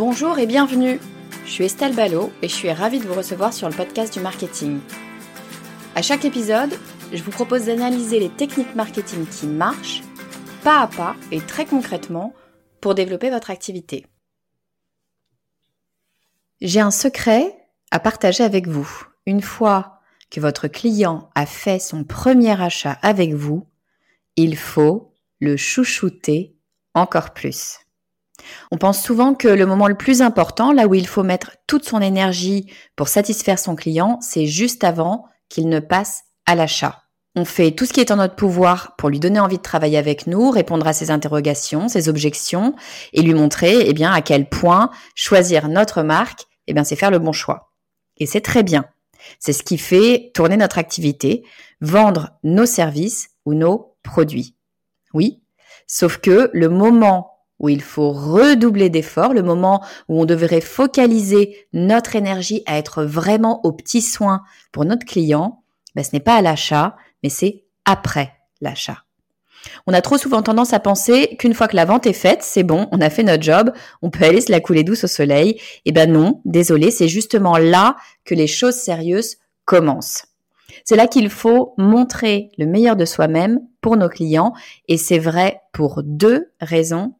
Bonjour et bienvenue. Je suis Estelle Ballot et je suis ravie de vous recevoir sur le podcast du marketing. À chaque épisode, je vous propose d'analyser les techniques marketing qui marchent, pas à pas et très concrètement, pour développer votre activité. J'ai un secret à partager avec vous. Une fois que votre client a fait son premier achat avec vous, il faut le chouchouter encore plus. On pense souvent que le moment le plus important, là où il faut mettre toute son énergie pour satisfaire son client, c'est juste avant qu'il ne passe à l'achat. On fait tout ce qui est en notre pouvoir pour lui donner envie de travailler avec nous, répondre à ses interrogations, ses objections et lui montrer eh bien à quel point choisir notre marque, eh c'est faire le bon choix. Et c'est très bien. C'est ce qui fait tourner notre activité, vendre nos services ou nos produits. Oui, sauf que le moment où il faut redoubler d'efforts, le moment où on devrait focaliser notre énergie à être vraiment aux petits soins pour notre client, ben, ce n'est pas à l'achat, mais c'est après l'achat. On a trop souvent tendance à penser qu'une fois que la vente est faite, c'est bon, on a fait notre job, on peut aller se la couler douce au soleil. Eh ben non, désolé, c'est justement là que les choses sérieuses commencent. C'est là qu'il faut montrer le meilleur de soi-même pour nos clients et c'est vrai pour deux raisons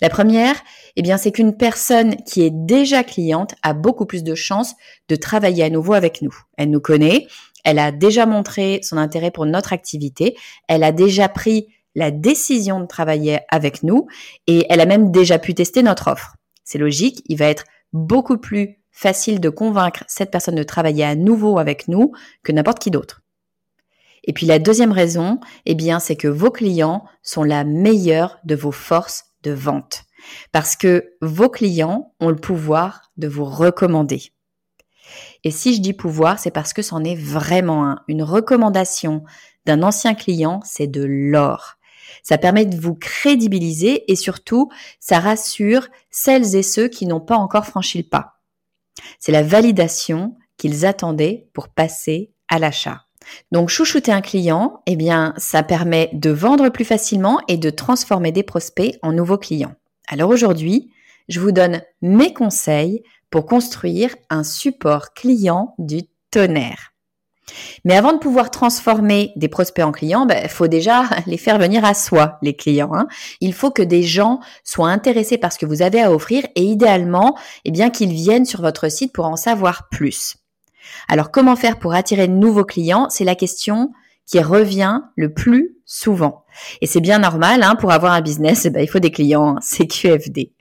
La première, eh bien, c'est qu'une personne qui est déjà cliente a beaucoup plus de chances de travailler à nouveau avec nous. Elle nous connaît, elle a déjà montré son intérêt pour notre activité, elle a déjà pris la décision de travailler avec nous et elle a même déjà pu tester notre offre. C'est logique, il va être beaucoup plus facile de convaincre cette personne de travailler à nouveau avec nous que n'importe qui d'autre. Et puis la deuxième raison, eh bien, c'est que vos clients sont la meilleure de vos forces de vente. Parce que vos clients ont le pouvoir de vous recommander. Et si je dis pouvoir, c'est parce que c'en est vraiment un. Une recommandation d'un ancien client, c'est de l'or. Ça permet de vous crédibiliser et surtout, ça rassure celles et ceux qui n'ont pas encore franchi le pas. C'est la validation qu'ils attendaient pour passer à l'achat. Donc chouchouter un client, eh bien, ça permet de vendre plus facilement et de transformer des prospects en nouveaux clients. Alors aujourd'hui, je vous donne mes conseils pour construire un support client du tonnerre. Mais avant de pouvoir transformer des prospects en clients, il ben, faut déjà les faire venir à soi, les clients. Hein. Il faut que des gens soient intéressés par ce que vous avez à offrir et idéalement, eh bien, qu'ils viennent sur votre site pour en savoir plus. Alors comment faire pour attirer de nouveaux clients? C'est la question qui revient le plus souvent. Et c'est bien normal, hein, pour avoir un business, eh ben, il faut des clients, c'est QFD.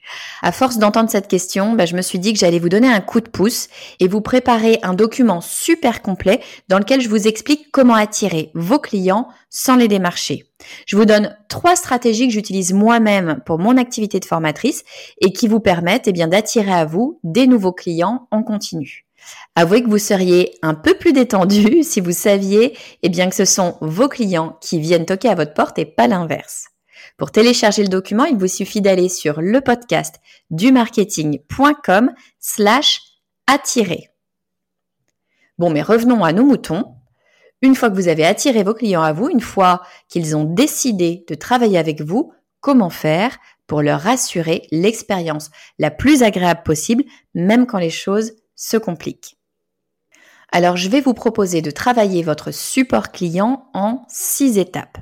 À force d'entendre cette question, ben, je me suis dit que j'allais vous donner un coup de pouce et vous préparer un document super complet dans lequel je vous explique comment attirer vos clients sans les démarcher. Je vous donne trois stratégies que j'utilise moi-même pour mon activité de formatrice et qui vous permettent eh d'attirer à vous des nouveaux clients en continu. Avouez que vous seriez un peu plus détendu si vous saviez eh bien, que ce sont vos clients qui viennent toquer à votre porte et pas l'inverse. Pour télécharger le document, il vous suffit d'aller sur le podcast du marketing.com slash attirer. Bon, mais revenons à nos moutons. Une fois que vous avez attiré vos clients à vous, une fois qu'ils ont décidé de travailler avec vous, comment faire pour leur assurer l'expérience la plus agréable possible, même quand les choses se compliquent. Alors, je vais vous proposer de travailler votre support client en six étapes.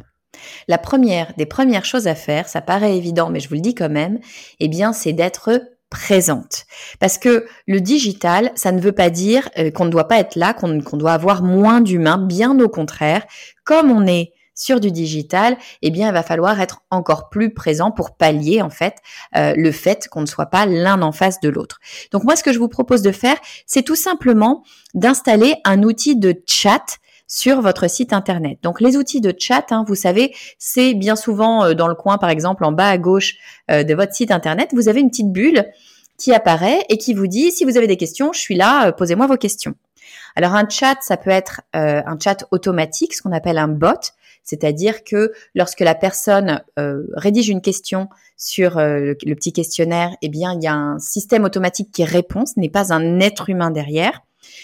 La première des premières choses à faire, ça paraît évident, mais je vous le dis quand même, eh bien, c'est d'être présente. Parce que le digital, ça ne veut pas dire euh, qu'on ne doit pas être là, qu'on doit avoir moins d'humains, bien au contraire. Comme on est sur du digital, eh bien, il va falloir être encore plus présent pour pallier en fait euh, le fait qu'on ne soit pas l'un en face de l'autre. Donc moi, ce que je vous propose de faire, c'est tout simplement d'installer un outil de chat sur votre site internet. Donc les outils de chat, hein, vous savez, c'est bien souvent euh, dans le coin, par exemple en bas à gauche euh, de votre site internet, vous avez une petite bulle qui apparaît et qui vous dit si vous avez des questions, je suis là, posez-moi vos questions. Alors un chat, ça peut être un chat automatique, ce qu'on appelle un bot. C'est-à-dire que lorsque la personne euh, rédige une question sur euh, le, petit questionnaire, eh bien, il y a un système automatique qui répond, ce n'est pas un être humain derrière.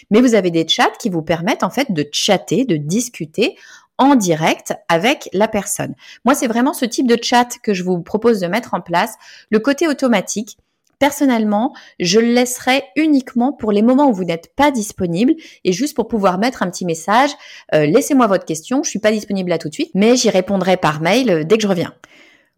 Mais vous avez des chats qui vous permettent en fait de chatter, de discuter en direct avec la personne. Moi, c'est vraiment ce type de chat que je vous propose de mettre en place. Le côté automatique, Personnellement, je le laisserai uniquement pour les moments où vous n'êtes pas disponible et juste pour pouvoir mettre un petit message. Euh, laissez-moi votre question, je suis pas disponible là tout de suite, mais j'y répondrai par mail euh, dès que je reviens.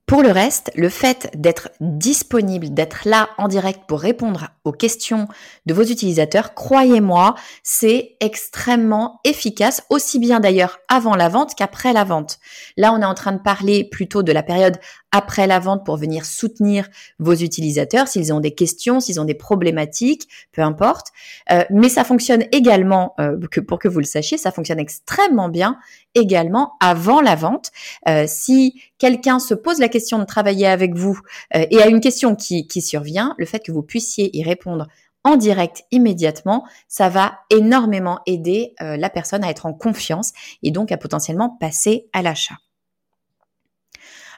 Pour le reste, le fait d'être disponible, d'être là en direct pour répondre aux questions de vos utilisateurs, croyez-moi, c'est extrêmement efficace, aussi bien d'ailleurs avant la vente qu'après la vente. Là, on est en train de parler plutôt de la période après la vente pour venir soutenir vos utilisateurs s'ils ont des questions, s'ils ont des problématiques, peu importe. Euh, mais ça fonctionne également, euh, pour que vous le sachiez, ça fonctionne extrêmement bien également avant la vente. Euh, si quelqu'un se pose la question de travailler avec vous et a une question qui survient, le fait que vous puissiez y répondre en direct immédiatement, ça va énormément aider la personne à être en confiance et donc à potentiellement passer à l'achat.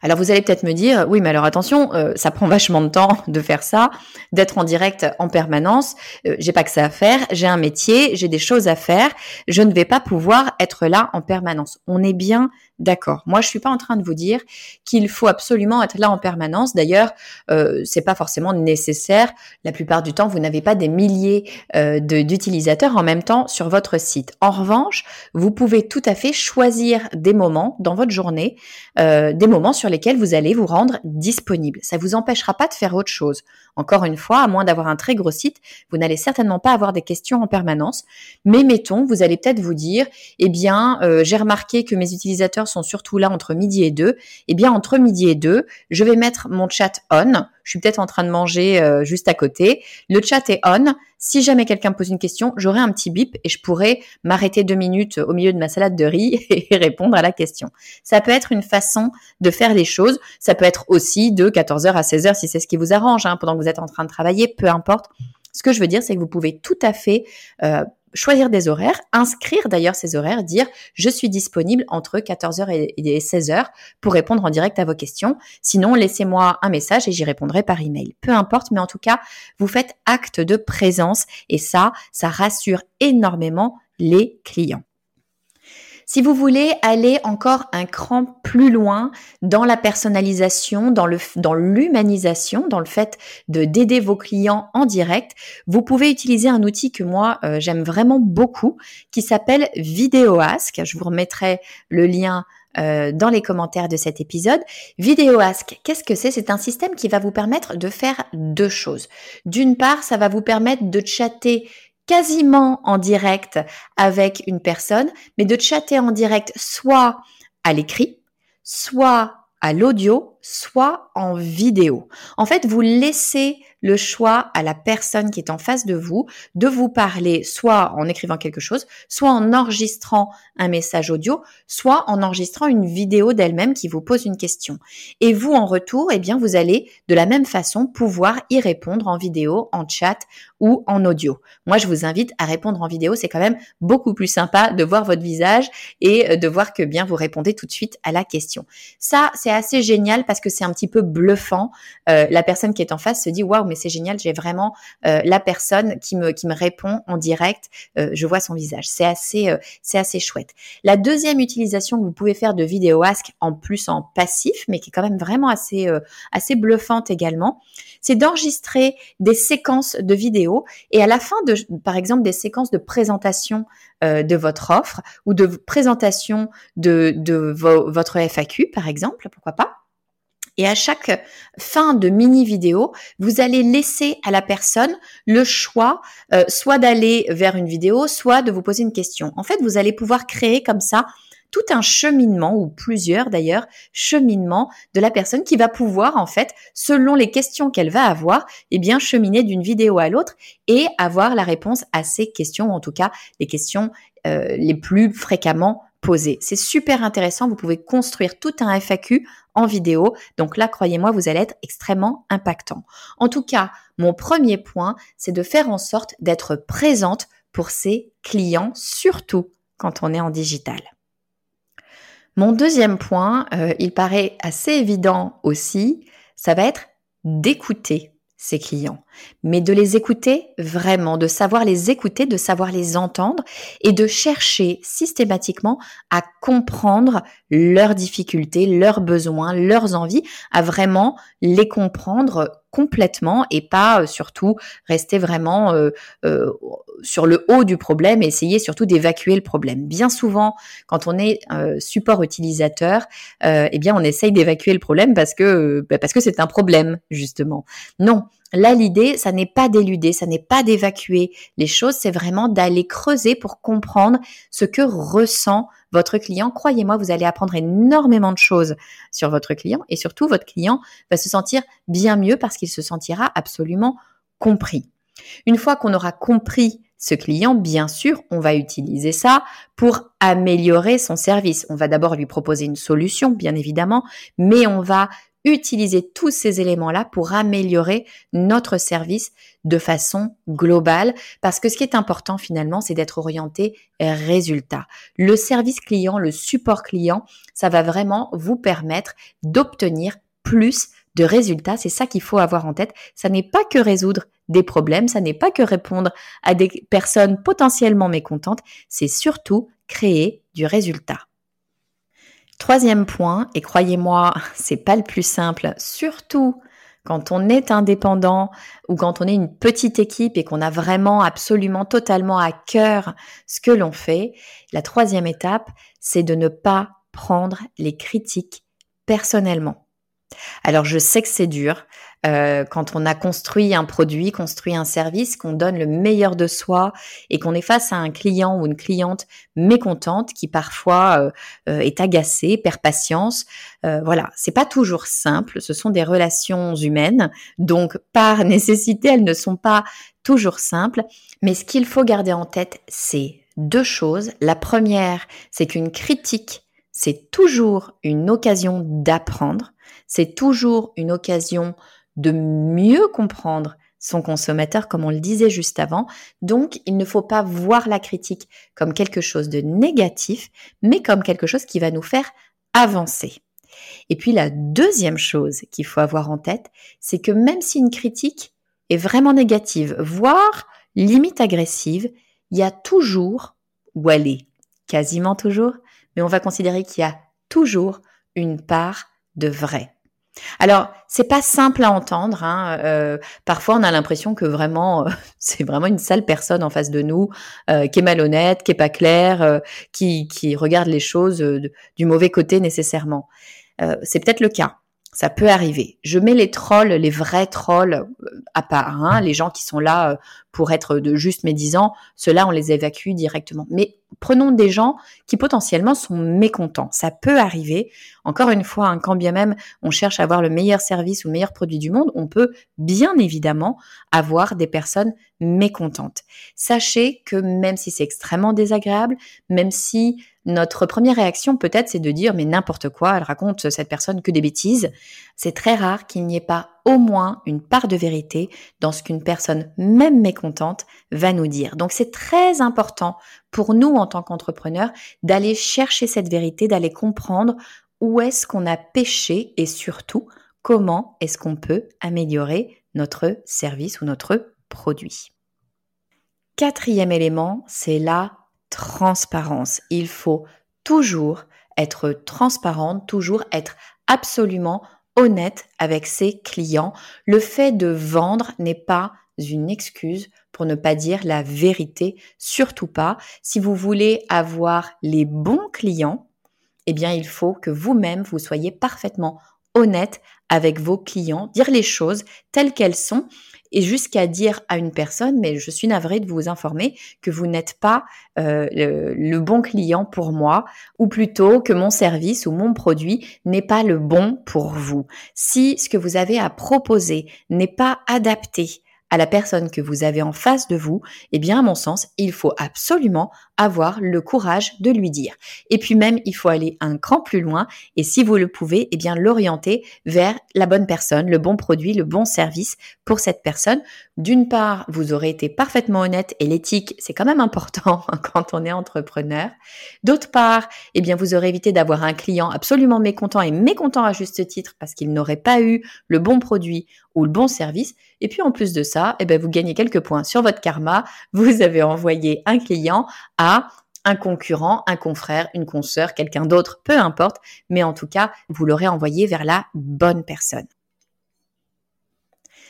Alors vous allez peut-être me dire, oui, mais alors attention, euh, ça prend vachement de temps de faire ça, d'être en direct en permanence. Euh, j'ai pas que ça à faire, j'ai un métier, j'ai des choses à faire. Je ne vais pas pouvoir être là en permanence. On est bien D'accord. Moi, je suis pas en train de vous dire qu'il faut absolument être là en permanence. D'ailleurs, euh, c'est pas forcément nécessaire. La plupart du temps, vous n'avez pas des milliers euh, d'utilisateurs en même temps sur votre site. En revanche, vous pouvez tout à fait choisir des moments dans votre journée, des moments sur lesquels vous allez vous rendre disponible. Ça vous empêchera pas de faire autre chose. Encore une fois, à moins d'avoir un très gros site, vous n'allez certainement pas avoir des questions en permanence. Mais mettons, vous allez peut-être vous dire, eh bien, euh, j'ai remarqué que mes utilisateurs sont surtout là entre midi et deux. Eh bien, entre midi et deux, je vais mettre mon chat on. Je suis peut-être en train de manger euh, juste à côté. Le chat est on. Si jamais quelqu'un pose une question, j'aurai un petit bip et je pourrai m'arrêter deux minutes au milieu de ma salade de riz et répondre à la question. Ça peut être une façon de faire les choses. Ça peut être aussi de 14h à 16h si c'est ce qui vous arrange, hein, pendant que vous êtes en train de travailler, peu importe. Ce que je veux dire, c'est que vous pouvez tout à fait euh, choisir des horaires, inscrire d'ailleurs ces horaires, dire je suis disponible entre 14h et 16h pour répondre en direct à vos questions. Sinon, laissez-moi un message et j'y répondrai par email. Peu importe, mais en tout cas, vous faites acte de présence et ça, ça rassure énormément les clients. Si vous voulez aller encore un cran plus loin dans la personnalisation, dans le dans l'humanisation, dans le fait de d'aider vos clients en direct, vous pouvez utiliser un outil que moi euh, j'aime vraiment beaucoup qui s'appelle VideoAsk. Je vous remettrai le lien euh, dans les commentaires de cet épisode. VideoAsk, qu'est-ce que c'est? C'est un système qui va vous permettre de faire deux choses. D'une part, ça va vous permettre de chatter quasiment en direct avec une personne, mais de chatter en direct soit à l'écrit, soit à l'audio, soit en vidéo. En fait, vous laissez le choix à la personne qui est en face de vous de vous parler soit en écrivant quelque chose, soit en enregistrant un message audio, soit en enregistrant une vidéo d'elle-même qui vous pose une question. Et vous, en retour, eh bien, vous allez de la même façon pouvoir y répondre en vidéo, en chat ou en audio. Moi, je vous invite à répondre en vidéo. C'est quand même beaucoup plus sympa de voir votre visage et de voir que bien vous répondez tout de suite à la question. Ça, c'est assez génial parce que c'est un petit peu bluffant. Euh, la personne qui est en face se dit, waouh, mais c'est génial, j'ai vraiment euh, la personne qui me qui me répond en direct, euh, je vois son visage. C'est assez euh, assez chouette. La deuxième utilisation que vous pouvez faire de Vidéo Ask en plus en passif, mais qui est quand même vraiment assez assez bluffante également, c'est d'enregistrer des séquences de vidéos et à la fin de par exemple des séquences de présentation de votre offre ou de présentation de, de votre FAQ par exemple, pourquoi pas et à chaque fin de mini vidéo, vous allez laisser à la personne le choix, euh, soit d'aller vers une vidéo, soit de vous poser une question. En fait, vous allez pouvoir créer comme ça tout un cheminement ou plusieurs d'ailleurs cheminements de la personne qui va pouvoir en fait selon les questions qu'elle va avoir eh bien cheminer d'une vidéo à l'autre et avoir la réponse à ces questions ou en tout cas les questions euh, les plus fréquemment posées. C'est super intéressant, vous pouvez construire tout un FAQ en vidéo. Donc là, croyez-moi, vous allez être extrêmement impactant. En tout cas, mon premier point, c'est de faire en sorte d'être présente pour ses clients, surtout quand on est en digital. Mon deuxième point, euh, il paraît assez évident aussi, ça va être d'écouter ses clients, mais de les écouter vraiment, de savoir les écouter, de savoir les entendre et de chercher systématiquement à comprendre leurs difficultés, leurs besoins, leurs envies, à vraiment les comprendre complètement et pas euh, surtout rester vraiment euh, euh, sur le haut du problème et essayer surtout d'évacuer le problème. Bien souvent, quand on est support utilisateur, eh bien on essaye d'évacuer le problème parce que bah, parce que c'est un problème justement. Non, Là, l'idée, ça n'est pas d'éluder, ça n'est pas d'évacuer les choses, c'est vraiment d'aller creuser pour comprendre ce que ressent votre client. Croyez-moi, vous allez apprendre énormément de choses sur votre client et surtout, votre client va se sentir bien mieux parce qu'il se sentira absolument compris. Une fois qu'on aura compris ce client, bien sûr, on va utiliser ça pour améliorer son service. On va d'abord lui proposer une solution, bien évidemment, mais on va utiliser tous ces éléments-là pour améliorer notre service de façon globale parce que ce qui est important finalement, c'est d'être orienté résultat. Le service client, le support client, ça va vraiment vous permettre d'obtenir plus de résultats. C'est ça qu'il faut avoir en tête. Ça n'est pas que résoudre des problèmes, ça n'est pas que répondre à des personnes potentiellement mécontentes, c'est surtout créer du résultat. Troisième point, et croyez-moi, c'est pas le plus simple, surtout quand on est indépendant ou quand on est une petite équipe et qu'on a vraiment absolument totalement à cœur ce que l'on fait, la troisième étape, c'est de ne pas prendre les critiques personnellement. Alors je sais que c'est dur euh, quand on a construit un produit, construit un service, qu'on donne le meilleur de soi et qu'on est face à un client ou une cliente mécontente qui parfois euh, euh, est agacée, perd patience. voilà, c'est pas toujours simple. Ce sont des relations humaines, donc par nécessité, elles ne sont pas toujours simples. Mais ce qu'il faut garder en tête, c'est deux choses. La première, c'est qu'une critique, c'est toujours une occasion d'apprendre c'est toujours une occasion de mieux comprendre son consommateur, comme on le disait juste avant. Donc, il ne faut pas voir la critique comme quelque chose de négatif, mais comme quelque chose qui va nous faire avancer. Et puis, la deuxième chose qu'il faut avoir en tête, c'est que même si une critique est vraiment négative, voire limite agressive, il y a toujours, ou elle quasiment toujours, mais on va considérer qu'il y a toujours une part de vrai. Alors, c'est pas simple à entendre. Hein. Euh, parfois, on a l'impression que vraiment, euh, c'est vraiment une sale personne en face de nous, euh, qui est malhonnête, qui est pas claire, qui, qui regarde les choses du mauvais côté nécessairement. c'est peut-être le cas. Ça peut arriver. Je mets les trolls, les vrais trolls à part, hein, les gens qui sont là pour être de juste médisants, ceux-là, on les évacue directement. Prenons des gens qui potentiellement sont mécontents. Ça peut arriver. Encore une fois, hein, quand bien même on cherche à avoir le meilleur service ou le meilleur produit du monde, on peut bien évidemment avoir des personnes mécontentes. Sachez que même si c'est extrêmement désagréable, même si notre première réaction peut-être c'est de dire mais n'importe quoi, elle raconte cette personne que des bêtises, c'est très rare qu'il n'y ait pas au moins une part de vérité dans ce qu'une personne, même mécontente, va nous dire. Donc c'est très important pour nous en tant qu'entrepreneurs d'aller chercher cette vérité, d'aller comprendre où est-ce qu'on a péché et surtout comment est-ce qu'on peut améliorer notre service ou notre produit. Quatrième élément, c'est la transparence. Il faut toujours être transparente, toujours être absolument honnête avec ses clients. Le fait de vendre n'est pas une excuse pour ne pas dire la vérité, surtout pas. Si vous voulez avoir les bons clients, eh bien, il faut que vous-même, vous soyez parfaitement honnête avec vos clients, dire les choses telles qu'elles sont et jusqu'à dire à une personne, mais je suis navrée de vous informer que vous n'êtes pas euh, le, bon client pour moi, ou plutôt que mon service ou mon produit n'est pas le bon pour vous. Si ce que vous avez à proposer n'est pas adapté à la personne que vous avez en face de vous, eh bien, à mon sens, il faut absolument avoir le courage de lui dire. Et puis même, il faut aller un cran plus loin et si vous le pouvez, eh bien, l'orienter vers la bonne personne, le bon produit, le bon service pour cette personne. D'une part, vous aurez été parfaitement honnête et l'éthique, c'est quand même important quand on est entrepreneur. D'autre part, eh bien, vous aurez évité d'avoir un client absolument mécontent et mécontent à juste titre parce qu'il n'aurait pas eu le bon produit ou le bon service. Et puis en plus de ça, eh bien, vous gagnez quelques points sur votre karma. Vous avez envoyé un client à un concurrent, un confrère, une consoeur, quelqu'un d'autre, peu importe, mais en tout cas, vous l'aurez envoyé vers la bonne personne.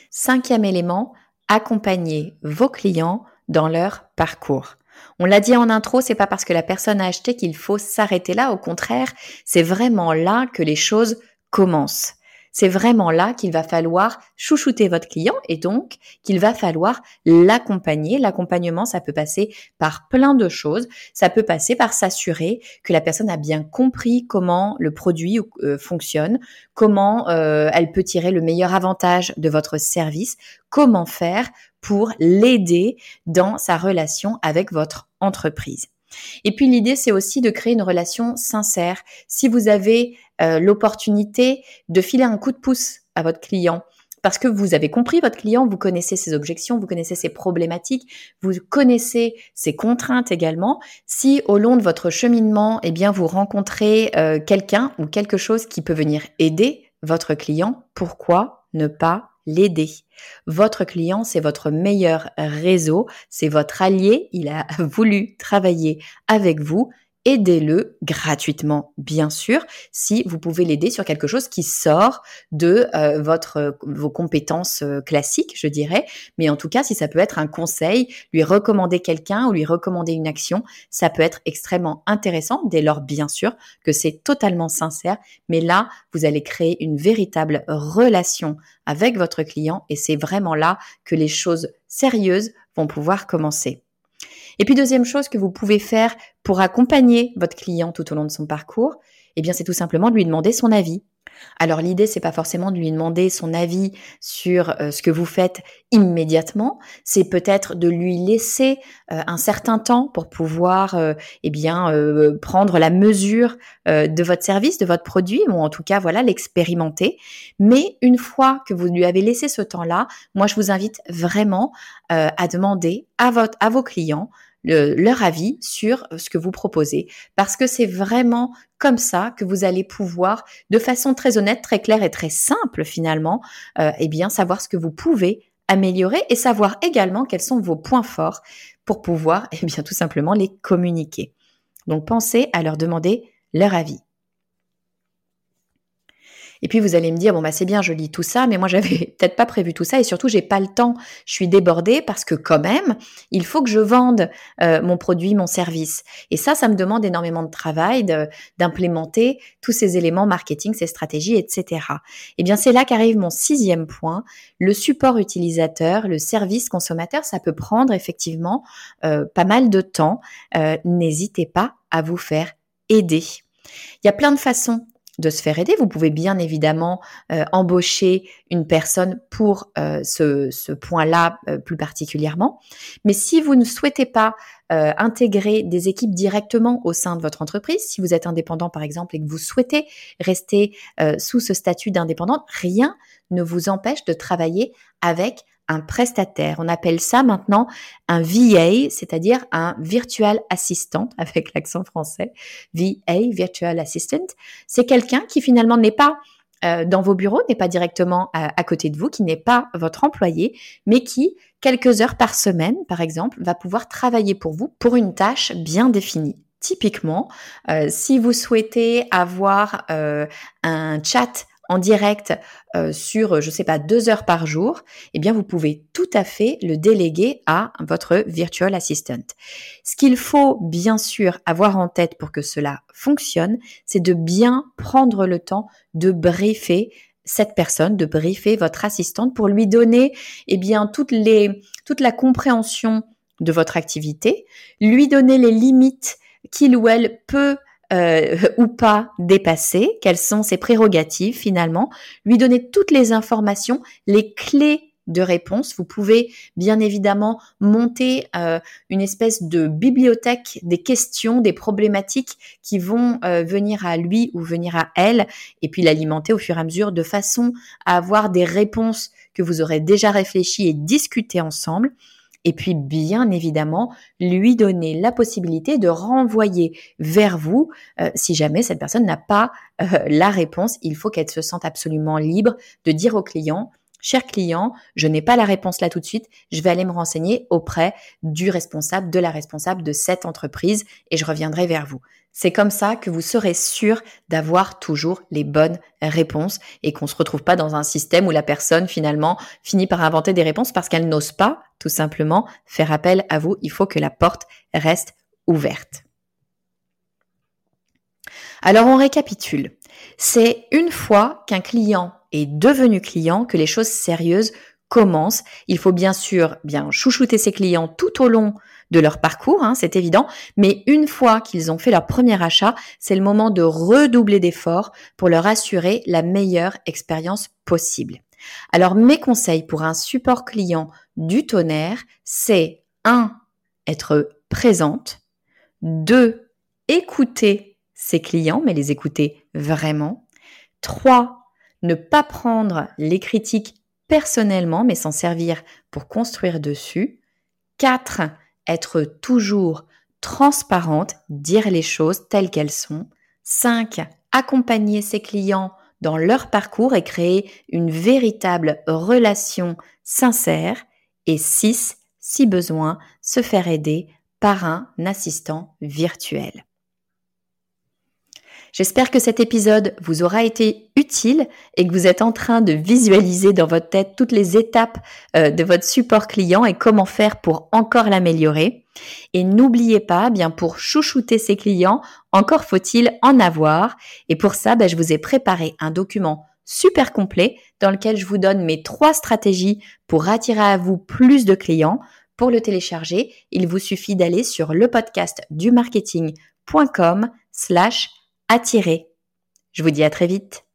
Cinquième élément, accompagner vos clients dans leur parcours. On l'a dit en intro, c'est pas parce que la personne a acheté qu'il faut s'arrêter là. Au contraire, c'est vraiment là que les choses commencent c'est vraiment là qu'il va falloir chouchouter votre client et donc qu'il va falloir l'accompagner. L'accompagnement, ça peut passer par plein de choses. Ça peut passer par s'assurer que la personne a bien compris comment le produit euh, fonctionne, comment euh, elle peut tirer le meilleur avantage de votre service, comment faire pour l'aider dans sa relation avec votre entreprise. Et puis l'idée, c'est aussi de créer une relation sincère. Si vous avez euh, l'opportunité de filer un coup de pouce à votre client, parce que vous avez compris votre client, vous connaissez ses objections, vous connaissez ses problématiques, vous connaissez ses contraintes également. Si au long de votre cheminement, eh bien, vous rencontrez euh, quelqu'un ou quelque chose qui peut venir aider votre client, pourquoi ne pas l'aider? Votre client, c'est votre meilleur réseau, c'est votre allié, il a voulu travailler avec vous aidez-le gratuitement, bien sûr, si vous pouvez l'aider sur quelque chose qui sort de euh, votre vos compétences euh, classiques, je dirais. Mais en tout cas, si ça peut être un conseil, lui recommander quelqu'un ou lui recommander une action, ça peut être extrêmement intéressant. Dès lors, bien sûr, que c'est totalement sincère. Mais là, vous allez créer une véritable relation avec votre client et c'est vraiment là que les choses sérieuses vont pouvoir commencer. Et puis deuxième chose que vous pouvez faire pour accompagner votre client tout au long de son parcours, eh bien c'est tout simplement de lui demander son avis. Alors l'idée c'est pas forcément de lui demander son avis sur euh, ce que vous faites immédiatement, c'est peut-être de lui laisser euh, un certain temps pour pouvoir euh, eh bien prendre la mesure de votre service, de votre produit ou en tout cas voilà l'expérimenter. Mais une fois que vous lui avez laissé ce temps-là, moi je vous invite vraiment à demander à vos clients leur avis sur ce que vous proposez, parce que c'est vraiment comme ça que vous allez pouvoir, de façon très honnête, très claire et très simple finalement, euh, eh bien savoir ce que vous pouvez améliorer et savoir également quels sont vos points forts pour pouvoir, eh bien tout simplement les communiquer. Donc pensez à leur demander leur avis. Et puis vous allez me dire bon bah c'est bien, je lis tout ça, mais moi j'avais peut-être pas prévu tout ça et surtout j'ai pas le temps. Je suis débordée parce que quand même il faut que je vende euh, mon produit, mon service. Et ça, ça me demande énormément de travail d'implémenter tous ces éléments marketing, ces stratégies, etc. Eh bien c'est là qu'arrive mon sixième point, le support utilisateur, le service consommateur. Ça peut prendre effectivement euh, pas mal de temps. Euh, n'hésitez pas à vous faire aider. Il y a plein de façons de se faire aider. Vous pouvez bien évidemment euh, embaucher une personne pour euh, ce, ce point-là euh, plus particulièrement. Mais si vous ne souhaitez pas intégrer des équipes directement au sein de votre entreprise, si vous êtes indépendant par exemple et que vous souhaitez rester sous ce statut d'indépendant, rien ne vous empêche de travailler avec un prestataire. On appelle ça maintenant un VA, c'est-à-dire un virtual assistant avec l'accent français. VA, virtual assistant, c'est quelqu'un qui finalement n'est pas euh, dans vos bureaux, n'est pas directement à, côté de vous, qui n'est pas votre employé, mais qui, quelques heures par semaine, par exemple, va pouvoir travailler pour vous pour une tâche bien définie. Typiquement, euh, si vous souhaitez avoir euh, un chat en direct euh, sur, je sais pas, deux heures par jour, eh bien, vous pouvez tout à fait le déléguer à votre virtual assistant. Ce qu'il faut bien sûr avoir en tête pour que cela fonctionne, c'est de bien prendre le temps de briefer cette personne, de briefer votre assistante pour lui donner, eh bien, toute la compréhension de votre activité, lui donner les limites qu'il ou elle peut euh, ou pas dépasser, quelles sont ses prérogatives finalement, lui donner toutes les informations, les clés de réponse. Vous pouvez bien évidemment monter euh, une espèce de bibliothèque des questions, des problématiques qui vont euh, venir à lui ou venir à elle, et puis l'alimenter au fur et à mesure de façon à avoir des réponses que vous aurez déjà réfléchi et discuté ensemble et puis bien évidemment lui donner la possibilité de renvoyer vers vous euh, si jamais cette personne n'a pas euh, la réponse. Il faut qu'elle se sente absolument libre de dire au client, cher client, je n'ai pas la réponse là tout de suite, je vais aller me renseigner auprès du responsable, de la responsable de cette entreprise et je reviendrai vers vous. C'est comme ça que vous serez sûr d'avoir toujours les bonnes réponses et qu'on ne se retrouve pas dans un système où la personne finalement finit par inventer des réponses parce qu'elle n'ose pas tout simplement faire appel à vous. Il faut que la porte reste ouverte. Alors on récapitule. C'est une fois qu'un client devenu client que les choses sérieuses commencent. Il faut bien sûr bien chouchouter ses clients tout au long de leur parcours, hein, c'est évident, mais une fois qu'ils ont fait leur premier achat, c'est le moment de redoubler d'efforts pour leur assurer la meilleure expérience possible. Alors mes conseils pour un support client du tonnerre, c'est 1. être présente, 2. écouter ses clients, mais les écouter vraiment, 3. Ne pas prendre les critiques personnellement, mais s'en servir pour construire dessus, 4 être toujours transparente, dire les choses telles qu'elles sont. 5. Accompagner ses clients dans leur parcours et créer une véritable relation sincère. Et 6. Si besoin, se faire aider par un assistant virtuel. J'espère que cet épisode vous aura été utile et que vous êtes en train de visualiser dans votre tête toutes les étapes euh, de votre support client et comment faire pour encore l'améliorer. Et n'oubliez pas, bien pour chouchouter ses clients, encore faut-il en avoir. Et pour ça, ben, je vous ai préparé un document super complet dans lequel je vous donne mes trois stratégies pour attirer à vous plus de clients. Pour le télécharger, il vous suffit d'aller sur le podcast du marketing.com slash attirer. Je vous dis à très vite.